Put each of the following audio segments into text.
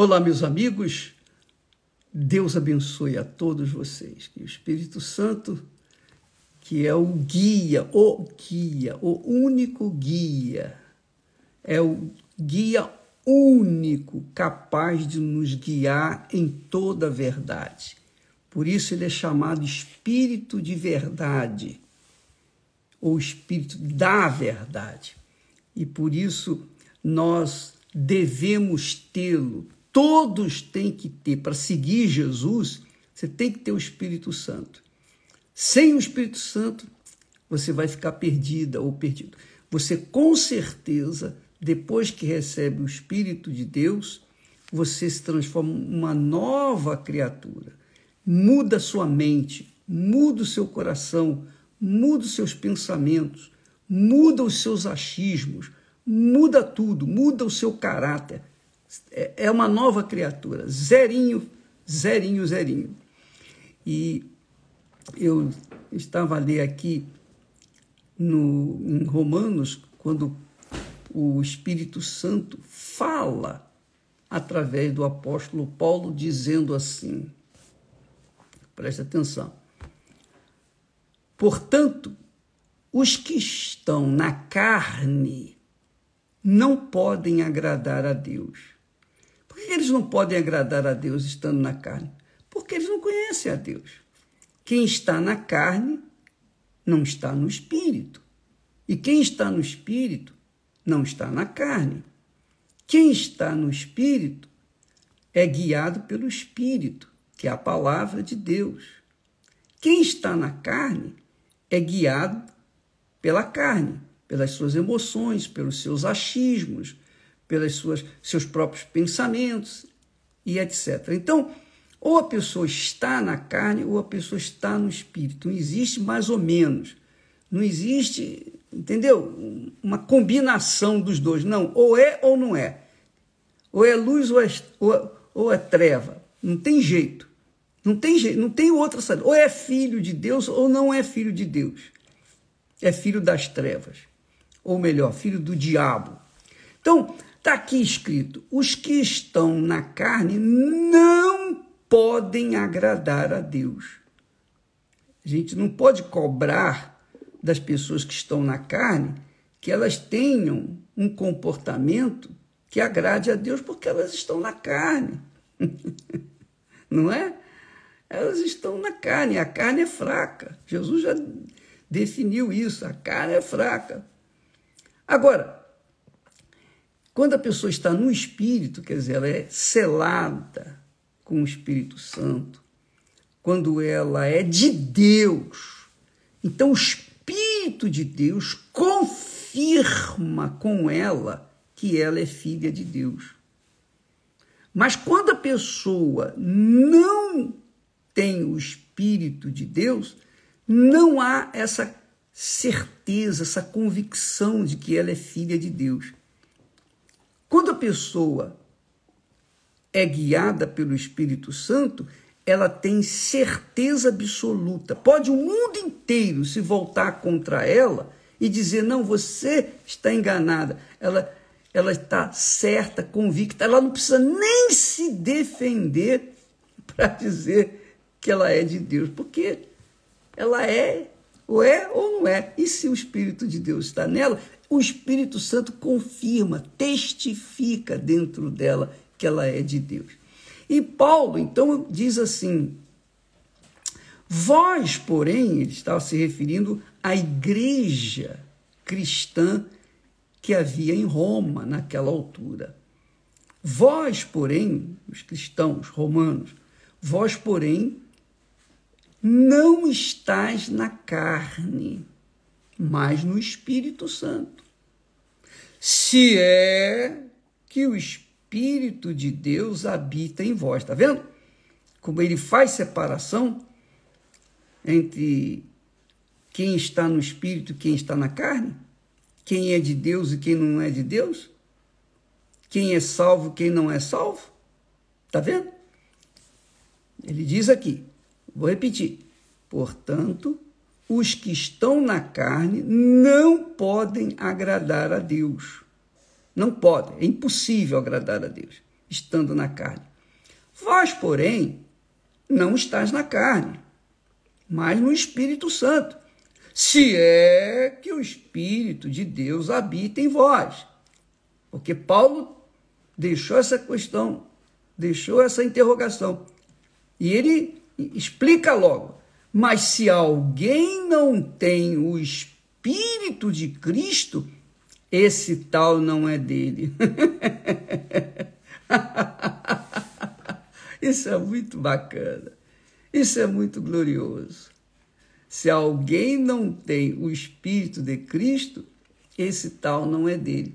Olá, meus amigos. Deus abençoe a todos vocês. Que o Espírito Santo, que é o guia, o guia, o único guia, é o guia único capaz de nos guiar em toda a verdade. Por isso ele é chamado Espírito de Verdade, ou Espírito da Verdade. E por isso nós devemos tê-lo todos têm que ter. Para seguir Jesus, você tem que ter o Espírito Santo. Sem o Espírito Santo, você vai ficar perdida ou perdido. Você, com certeza, depois que recebe o Espírito de Deus, você se transforma em uma nova criatura. Muda sua mente, muda o seu coração, muda os seus pensamentos, muda os seus achismos, muda tudo, muda o seu caráter. É, é uma nova criatura, zerinho, zerinho, zerinho. E eu estava a ler aqui no, em Romanos, quando o Espírito Santo fala através do apóstolo Paulo, dizendo assim: preste atenção. Portanto, os que estão na carne não podem agradar a Deus. Eles não podem agradar a Deus estando na carne? Porque eles não conhecem a Deus. Quem está na carne não está no espírito. E quem está no espírito não está na carne. Quem está no espírito é guiado pelo espírito, que é a palavra de Deus. Quem está na carne é guiado pela carne, pelas suas emoções, pelos seus achismos, pelos suas, seus próprios pensamentos e etc. Então, ou a pessoa está na carne ou a pessoa está no espírito. Não existe mais ou menos. Não existe, entendeu? Uma combinação dos dois. Não, ou é ou não é. Ou é luz ou é, ou, ou é treva. Não tem jeito. Não tem jeito, não tem outra saída. Ou é filho de Deus ou não é filho de Deus. É filho das trevas. Ou melhor, filho do diabo. Então, Está aqui escrito: os que estão na carne não podem agradar a Deus. A gente não pode cobrar das pessoas que estão na carne que elas tenham um comportamento que agrade a Deus, porque elas estão na carne. não é? Elas estão na carne, a carne é fraca. Jesus já definiu isso, a carne é fraca. Agora, quando a pessoa está no Espírito, quer dizer, ela é selada com o Espírito Santo, quando ela é de Deus, então o Espírito de Deus confirma com ela que ela é filha de Deus. Mas quando a pessoa não tem o Espírito de Deus, não há essa certeza, essa convicção de que ela é filha de Deus. Quando a pessoa é guiada pelo Espírito Santo, ela tem certeza absoluta. Pode o mundo inteiro se voltar contra ela e dizer: não, você está enganada. Ela, ela está certa, convicta. Ela não precisa nem se defender para dizer que ela é de Deus, porque ela é, ou é ou não é. E se o Espírito de Deus está nela, o Espírito Santo confirma, testifica dentro dela que ela é de Deus. E Paulo, então, diz assim: Vós, porém, ele estava se referindo à igreja cristã que havia em Roma naquela altura. Vós, porém, os cristãos romanos, vós, porém, não estáis na carne, mas no Espírito Santo. Se é que o Espírito de Deus habita em vós, tá vendo? Como ele faz separação entre quem está no Espírito e quem está na carne? Quem é de Deus e quem não é de Deus? Quem é salvo e quem não é salvo? Tá vendo? Ele diz aqui, vou repetir. Portanto, os que estão na carne não podem agradar a Deus. Não podem, é impossível agradar a Deus. estando na carne. Vós, porém, não estás na carne, mas no Espírito Santo, se é que o Espírito de Deus habita em vós. Porque Paulo deixou essa questão, deixou essa interrogação. E ele explica logo: mas se alguém não tem o Espírito de Cristo, esse tal não é dele. Isso é muito bacana. Isso é muito glorioso. Se alguém não tem o Espírito de Cristo, esse tal não é dele.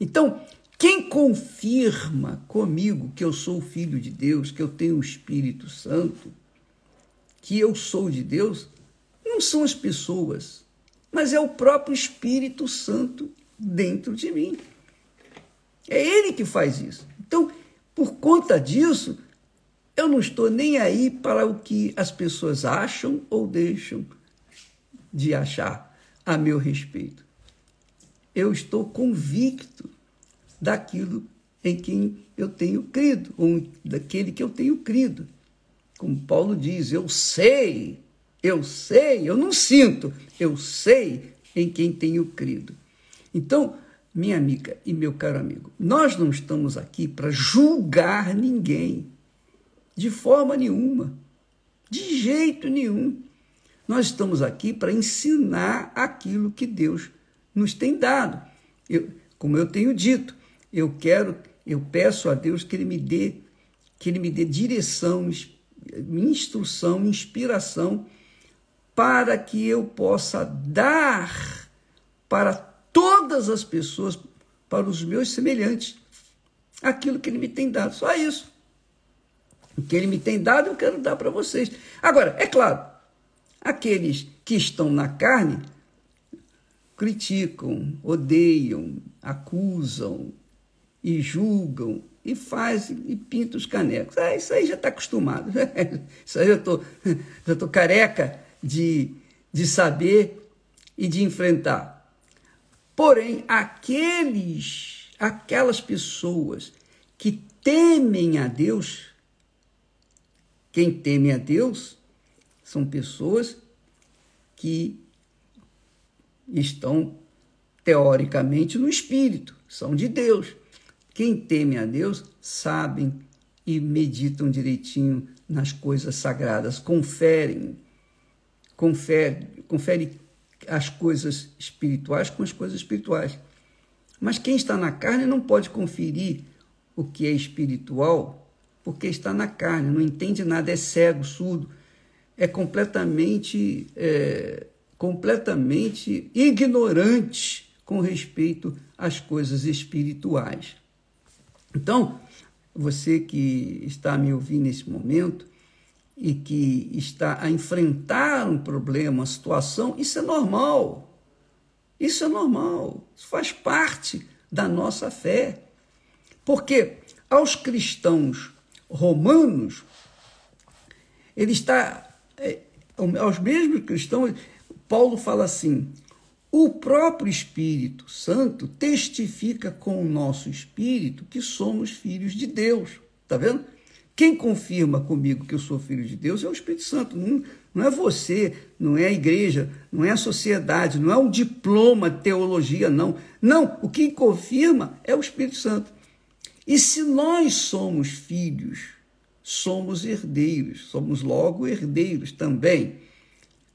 Então, quem confirma comigo que eu sou filho de Deus, que eu tenho o Espírito Santo, que eu sou de Deus, não são as pessoas, mas é o próprio Espírito Santo dentro de mim. É ele que faz isso. Então, por conta disso, eu não estou nem aí para o que as pessoas acham ou deixam de achar a meu respeito. Eu estou convicto daquilo em quem eu tenho crido, ou daquele que eu tenho crido. Como Paulo diz, eu sei, eu sei, eu não sinto, eu sei em quem tenho crido. Então, minha amiga e meu caro amigo, nós não estamos aqui para julgar ninguém, de forma nenhuma, de jeito nenhum. Nós estamos aqui para ensinar aquilo que Deus nos tem dado. Eu, como eu tenho dito, eu quero, eu peço a Deus que Ele me dê, que Ele me dê direção, instrução, inspiração, para que eu possa dar para todas as pessoas, para os meus semelhantes, aquilo que ele me tem dado. Só isso. O que ele me tem dado, eu quero dar para vocês. Agora, é claro, aqueles que estão na carne criticam, odeiam, acusam e julgam e fazem e pintam os canecos. Ah, isso aí já está acostumado. isso aí eu tô, já estou careca de, de saber e de enfrentar. Porém, aqueles, aquelas pessoas que temem a Deus, quem teme a Deus são pessoas que estão teoricamente no espírito, são de Deus. Quem teme a Deus sabem e meditam direitinho nas coisas sagradas, conferem, confere, confere as coisas espirituais com as coisas espirituais. Mas quem está na carne não pode conferir o que é espiritual, porque está na carne, não entende nada, é cego, surdo, é completamente, é, completamente ignorante com respeito às coisas espirituais. Então, você que está me ouvindo nesse momento, e que está a enfrentar um problema, uma situação, isso é normal. Isso é normal. Isso faz parte da nossa fé. Porque aos cristãos romanos, ele está. É, aos mesmos cristãos, Paulo fala assim: o próprio Espírito Santo testifica com o nosso espírito que somos filhos de Deus. Está vendo? Quem confirma comigo que eu sou filho de Deus é o Espírito Santo. Não, não é você, não é a igreja, não é a sociedade, não é um diploma de teologia, não. Não, o que confirma é o Espírito Santo. E se nós somos filhos, somos herdeiros, somos logo herdeiros também,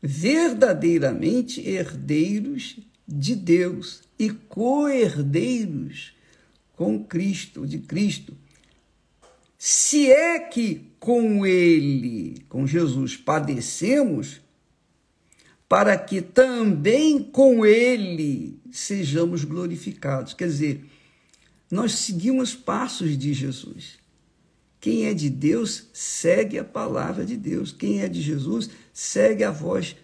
verdadeiramente herdeiros de Deus e co-herdeiros com Cristo, de Cristo se é que com ele, com Jesus, padecemos, para que também com ele sejamos glorificados. Quer dizer, nós seguimos passos de Jesus. Quem é de Deus segue a palavra de Deus. Quem é de Jesus segue a voz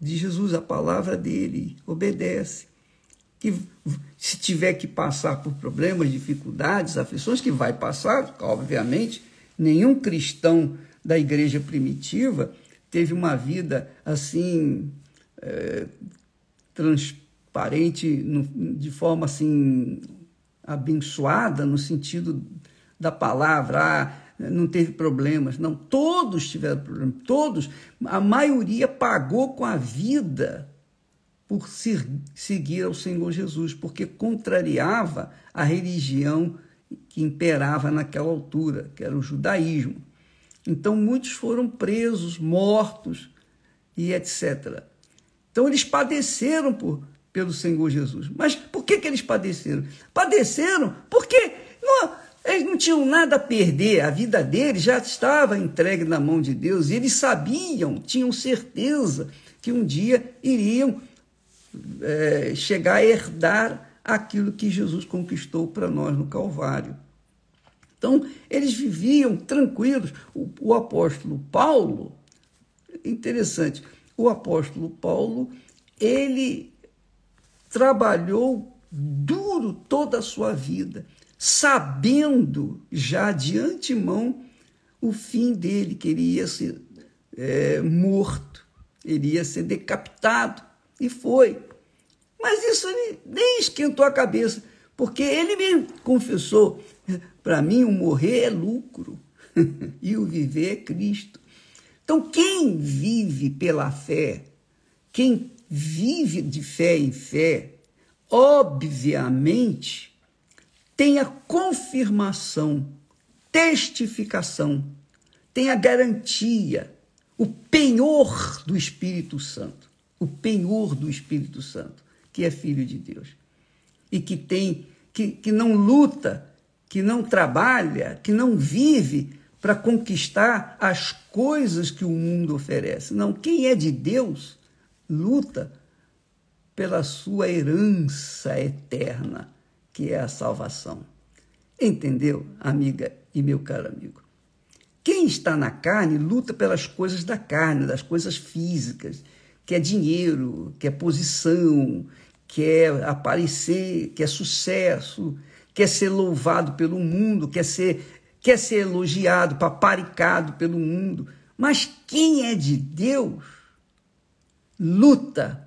de Jesus, a palavra dele, obedece que se tiver que passar por problemas, dificuldades, aflições, que vai passar, obviamente, nenhum cristão da igreja primitiva teve uma vida assim é, transparente, no, de forma assim abençoada, no sentido da palavra, ah, não teve problemas. Não, todos tiveram problemas. Todos, a maioria pagou com a vida por seguir ao Senhor Jesus, porque contrariava a religião que imperava naquela altura, que era o judaísmo. Então muitos foram presos, mortos e etc. Então eles padeceram por, pelo Senhor Jesus. Mas por que, que eles padeceram? Padeceram porque eles não tinham nada a perder, a vida deles já estava entregue na mão de Deus e eles sabiam, tinham certeza que um dia iriam é, chegar a herdar aquilo que Jesus conquistou para nós no Calvário. Então, eles viviam tranquilos. O, o apóstolo Paulo, interessante, o apóstolo Paulo, ele trabalhou duro toda a sua vida, sabendo já de antemão o fim dele, que ele ia ser é, morto, ele ia ser decapitado. E foi. Mas isso nem esquentou a cabeça, porque ele me confessou: para mim, o morrer é lucro e o viver é Cristo. Então, quem vive pela fé, quem vive de fé em fé, obviamente tem a confirmação, testificação, tem a garantia, o penhor do Espírito Santo. O penhor do Espírito Santo que é filho de Deus e que tem que, que não luta, que não trabalha, que não vive para conquistar as coisas que o mundo oferece. Não, quem é de Deus luta pela sua herança eterna, que é a salvação. Entendeu, amiga e meu caro amigo? Quem está na carne luta pelas coisas da carne, das coisas físicas, que é dinheiro, que é posição, quer aparecer, quer sucesso, quer ser louvado pelo mundo, quer ser, quer ser elogiado, paparicado pelo mundo. Mas quem é de Deus luta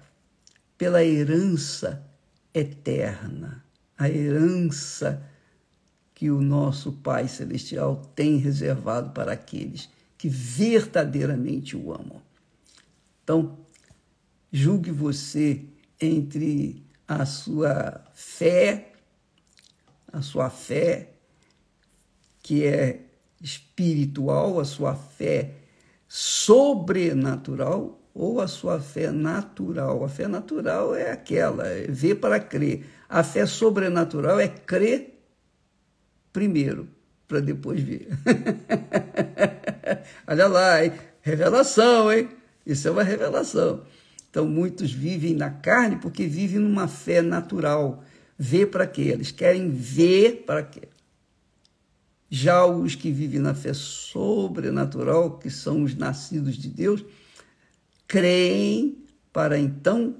pela herança eterna, a herança que o nosso Pai Celestial tem reservado para aqueles que verdadeiramente o amam. Então, julgue você entre a sua fé, a sua fé que é espiritual, a sua fé sobrenatural ou a sua fé natural. A fé natural é aquela, é ver para crer. A fé sobrenatural é crer primeiro, para depois ver. Olha lá, hein? revelação, hein? Isso é uma revelação. Então, muitos vivem na carne porque vivem numa fé natural. Ver para quê? Eles querem ver para quê? Já os que vivem na fé sobrenatural, que são os nascidos de Deus, creem para então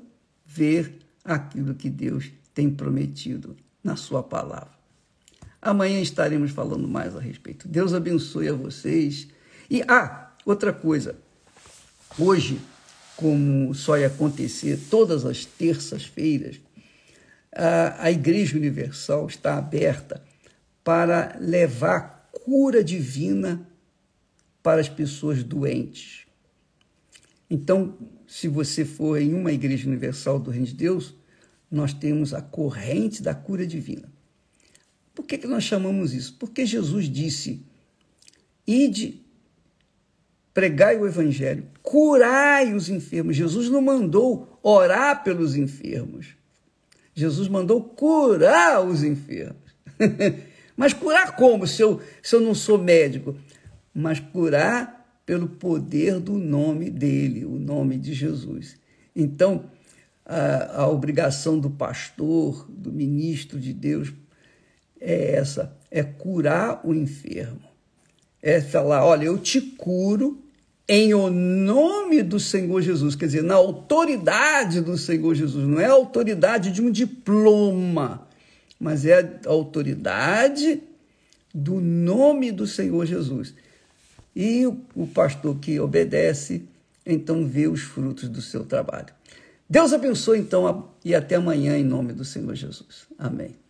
ver aquilo que Deus tem prometido na sua palavra. Amanhã estaremos falando mais a respeito. Deus abençoe a vocês. E, ah, outra coisa. Hoje, como só ia acontecer todas as terças-feiras, a, a Igreja Universal está aberta para levar cura divina para as pessoas doentes. Então, se você for em uma Igreja Universal do Reino de Deus, nós temos a corrente da cura divina. Por que, que nós chamamos isso? Porque Jesus disse: ide pregai o evangelho, curai os enfermos. Jesus não mandou orar pelos enfermos. Jesus mandou curar os enfermos. Mas curar como? Se eu, se eu não sou médico? Mas curar pelo poder do nome dele, o nome de Jesus. Então, a, a obrigação do pastor, do ministro de Deus, é essa: é curar o enfermo. É falar: olha, eu te curo em o nome do Senhor Jesus, quer dizer, na autoridade do Senhor Jesus, não é a autoridade de um diploma, mas é a autoridade do nome do Senhor Jesus. E o pastor que obedece, então vê os frutos do seu trabalho. Deus abençoe então e até amanhã em nome do Senhor Jesus. Amém.